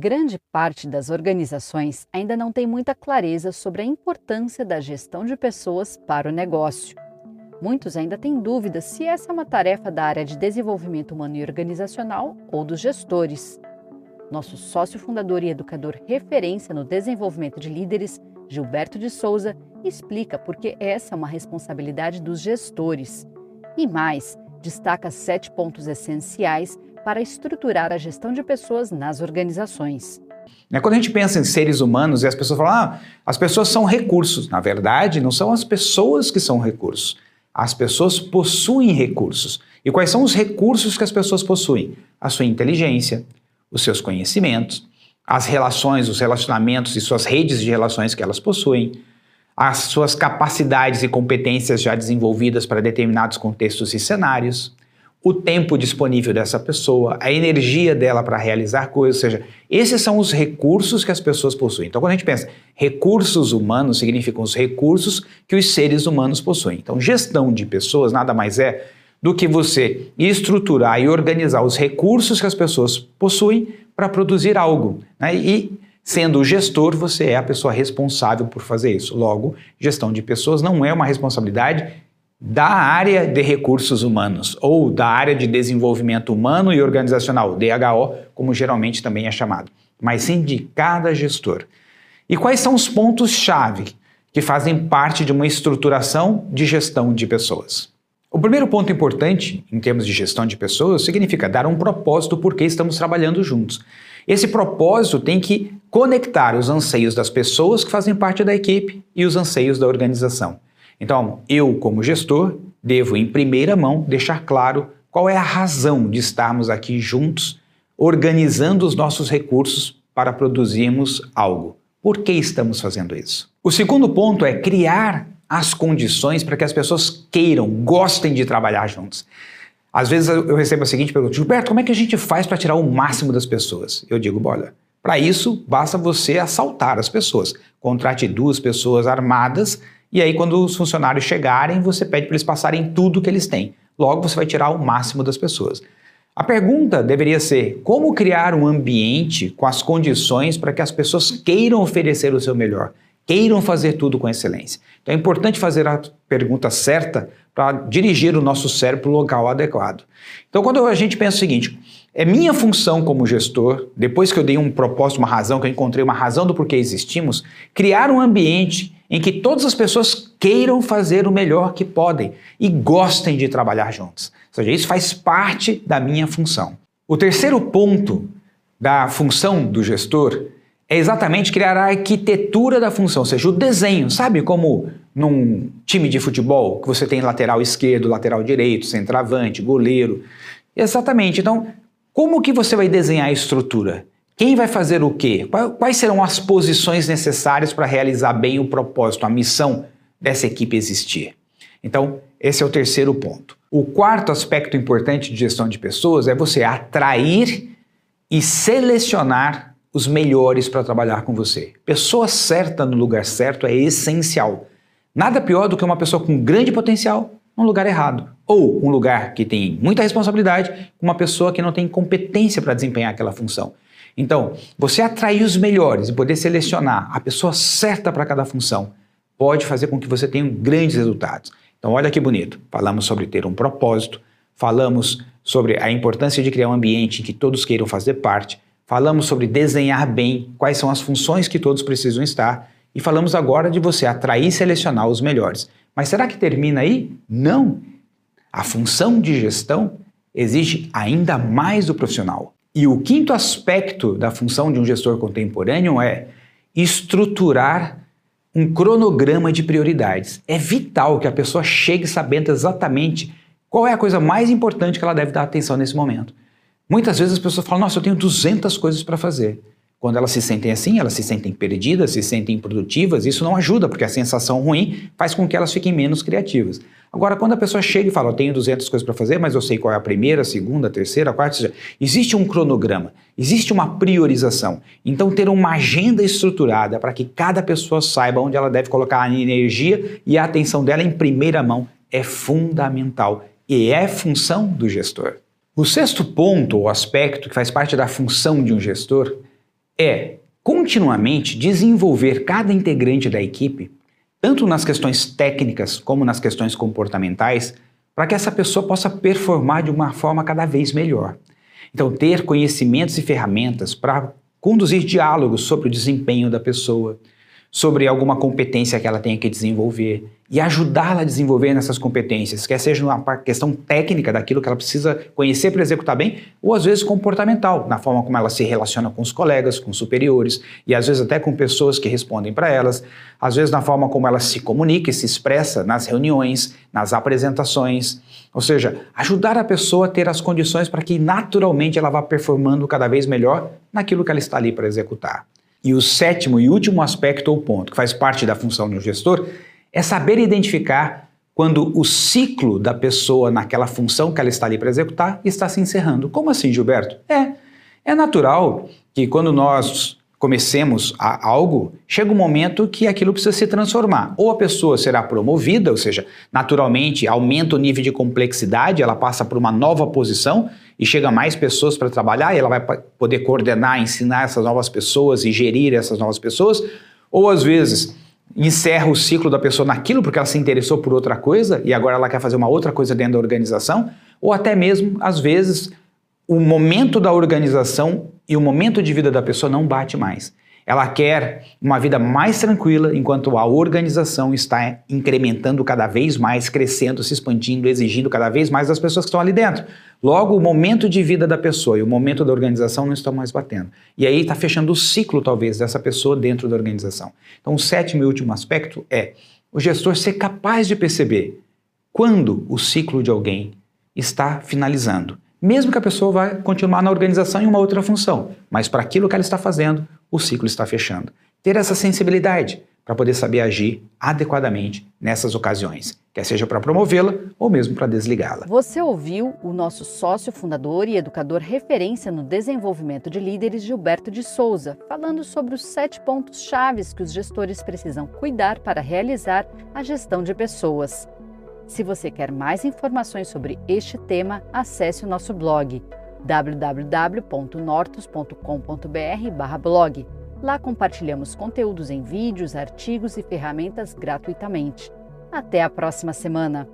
Grande parte das organizações ainda não tem muita clareza sobre a importância da gestão de pessoas para o negócio. Muitos ainda têm dúvidas se essa é uma tarefa da área de desenvolvimento humano e organizacional ou dos gestores. Nosso sócio fundador e educador referência no desenvolvimento de líderes, Gilberto de Souza, explica por que essa é uma responsabilidade dos gestores. E mais, destaca sete pontos essenciais para estruturar a gestão de pessoas nas organizações. Né, quando a gente pensa em seres humanos e as pessoas falam, ah, as pessoas são recursos. Na verdade, não são as pessoas que são recursos. As pessoas possuem recursos. E quais são os recursos que as pessoas possuem? A sua inteligência, os seus conhecimentos, as relações, os relacionamentos e suas redes de relações que elas possuem, as suas capacidades e competências já desenvolvidas para determinados contextos e cenários, o tempo disponível dessa pessoa, a energia dela para realizar coisas, ou seja, esses são os recursos que as pessoas possuem. Então, quando a gente pensa recursos humanos, significam os recursos que os seres humanos possuem. Então, gestão de pessoas nada mais é do que você estruturar e organizar os recursos que as pessoas possuem para produzir algo. Né? E, sendo o gestor, você é a pessoa responsável por fazer isso. Logo, gestão de pessoas não é uma responsabilidade da área de recursos humanos ou da área de desenvolvimento humano e organizacional, DHO, como geralmente também é chamado, mas sim de cada gestor. E quais são os pontos-chave que fazem parte de uma estruturação de gestão de pessoas? O primeiro ponto importante em termos de gestão de pessoas significa dar um propósito por que estamos trabalhando juntos. Esse propósito tem que conectar os anseios das pessoas que fazem parte da equipe e os anseios da organização. Então, eu, como gestor, devo, em primeira mão, deixar claro qual é a razão de estarmos aqui juntos, organizando os nossos recursos para produzirmos algo. Por que estamos fazendo isso? O segundo ponto é criar as condições para que as pessoas queiram, gostem de trabalhar juntos. Às vezes eu recebo a seguinte pergunta: Gilberto, como é que a gente faz para tirar o máximo das pessoas? Eu digo, olha, para isso basta você assaltar as pessoas. Contrate duas pessoas armadas e aí, quando os funcionários chegarem, você pede para eles passarem tudo que eles têm. Logo, você vai tirar o máximo das pessoas. A pergunta deveria ser: como criar um ambiente com as condições para que as pessoas queiram oferecer o seu melhor, queiram fazer tudo com excelência? Então é importante fazer a pergunta certa para dirigir o nosso cérebro para o local adequado. Então, quando a gente pensa o seguinte: é minha função como gestor, depois que eu dei um propósito, uma razão, que eu encontrei uma razão do porquê existimos, criar um ambiente em que todas as pessoas queiram fazer o melhor que podem e gostem de trabalhar juntos. Ou seja, isso faz parte da minha função. O terceiro ponto da função do gestor é exatamente criar a arquitetura da função, ou seja, o desenho. Sabe como num time de futebol que você tem lateral esquerdo, lateral direito, centroavante, goleiro? Exatamente. Então, como que você vai desenhar a estrutura? Quem vai fazer o quê? Quais serão as posições necessárias para realizar bem o propósito, a missão dessa equipe existir? Então, esse é o terceiro ponto. O quarto aspecto importante de gestão de pessoas é você atrair e selecionar os melhores para trabalhar com você. Pessoa certa no lugar certo é essencial. Nada pior do que uma pessoa com grande potencial num lugar errado. Ou um lugar que tem muita responsabilidade com uma pessoa que não tem competência para desempenhar aquela função. Então, você atrair os melhores e poder selecionar a pessoa certa para cada função pode fazer com que você tenha grandes resultados. Então, olha que bonito. Falamos sobre ter um propósito, falamos sobre a importância de criar um ambiente em que todos queiram fazer parte, falamos sobre desenhar bem quais são as funções que todos precisam estar e falamos agora de você atrair e selecionar os melhores. Mas será que termina aí? Não. A função de gestão exige ainda mais do profissional. E o quinto aspecto da função de um gestor contemporâneo é estruturar um cronograma de prioridades. É vital que a pessoa chegue sabendo exatamente qual é a coisa mais importante que ela deve dar atenção nesse momento. Muitas vezes as pessoas falam: Nossa, eu tenho 200 coisas para fazer. Quando elas se sentem assim, elas se sentem perdidas, se sentem improdutivas, isso não ajuda, porque a sensação ruim faz com que elas fiquem menos criativas. Agora, quando a pessoa chega e fala, eu tenho 200 coisas para fazer, mas eu sei qual é a primeira, a segunda, a terceira, a quarta, seja, existe um cronograma, existe uma priorização. Então, ter uma agenda estruturada para que cada pessoa saiba onde ela deve colocar a energia e a atenção dela em primeira mão é fundamental e é função do gestor. O sexto ponto ou aspecto que faz parte da função de um gestor é continuamente desenvolver cada integrante da equipe, tanto nas questões técnicas como nas questões comportamentais, para que essa pessoa possa performar de uma forma cada vez melhor. Então, ter conhecimentos e ferramentas para conduzir diálogos sobre o desempenho da pessoa, sobre alguma competência que ela tenha que desenvolver e ajudá-la a desenvolver nessas competências, quer seja uma questão técnica daquilo que ela precisa conhecer para executar bem, ou às vezes comportamental, na forma como ela se relaciona com os colegas, com os superiores e às vezes até com pessoas que respondem para elas, às vezes na forma como ela se comunica e se expressa nas reuniões, nas apresentações, ou seja, ajudar a pessoa a ter as condições para que naturalmente ela vá performando cada vez melhor naquilo que ela está ali para executar. E o sétimo e último aspecto ou ponto, que faz parte da função do gestor, é saber identificar quando o ciclo da pessoa naquela função que ela está ali para executar está se encerrando. Como assim, Gilberto? É, é natural que quando nós comecemos a algo, chega um momento que aquilo precisa se transformar. Ou a pessoa será promovida, ou seja, naturalmente aumenta o nível de complexidade, ela passa por uma nova posição e chega mais pessoas para trabalhar e ela vai poder coordenar, ensinar essas novas pessoas e gerir essas novas pessoas. Ou às vezes encerra o ciclo da pessoa naquilo porque ela se interessou por outra coisa e agora ela quer fazer uma outra coisa dentro da organização. Ou até mesmo, às vezes, o momento da organização e o momento de vida da pessoa não bate mais. Ela quer uma vida mais tranquila enquanto a organização está incrementando cada vez mais, crescendo, se expandindo, exigindo cada vez mais das pessoas que estão ali dentro. Logo, o momento de vida da pessoa e o momento da organização não estão mais batendo. E aí está fechando o ciclo, talvez, dessa pessoa dentro da organização. Então, o sétimo e último aspecto é o gestor ser capaz de perceber quando o ciclo de alguém está finalizando mesmo que a pessoa vá continuar na organização em uma outra função, mas para aquilo que ela está fazendo, o ciclo está fechando. Ter essa sensibilidade para poder saber agir adequadamente nessas ocasiões, quer seja para promovê-la ou mesmo para desligá-la. Você ouviu o nosso sócio fundador e educador referência no desenvolvimento de líderes, Gilberto de Souza, falando sobre os sete pontos chaves que os gestores precisam cuidar para realizar a gestão de pessoas. Se você quer mais informações sobre este tema, acesse o nosso blog www.nortus.com.br/blog. Lá compartilhamos conteúdos em vídeos, artigos e ferramentas gratuitamente. Até a próxima semana!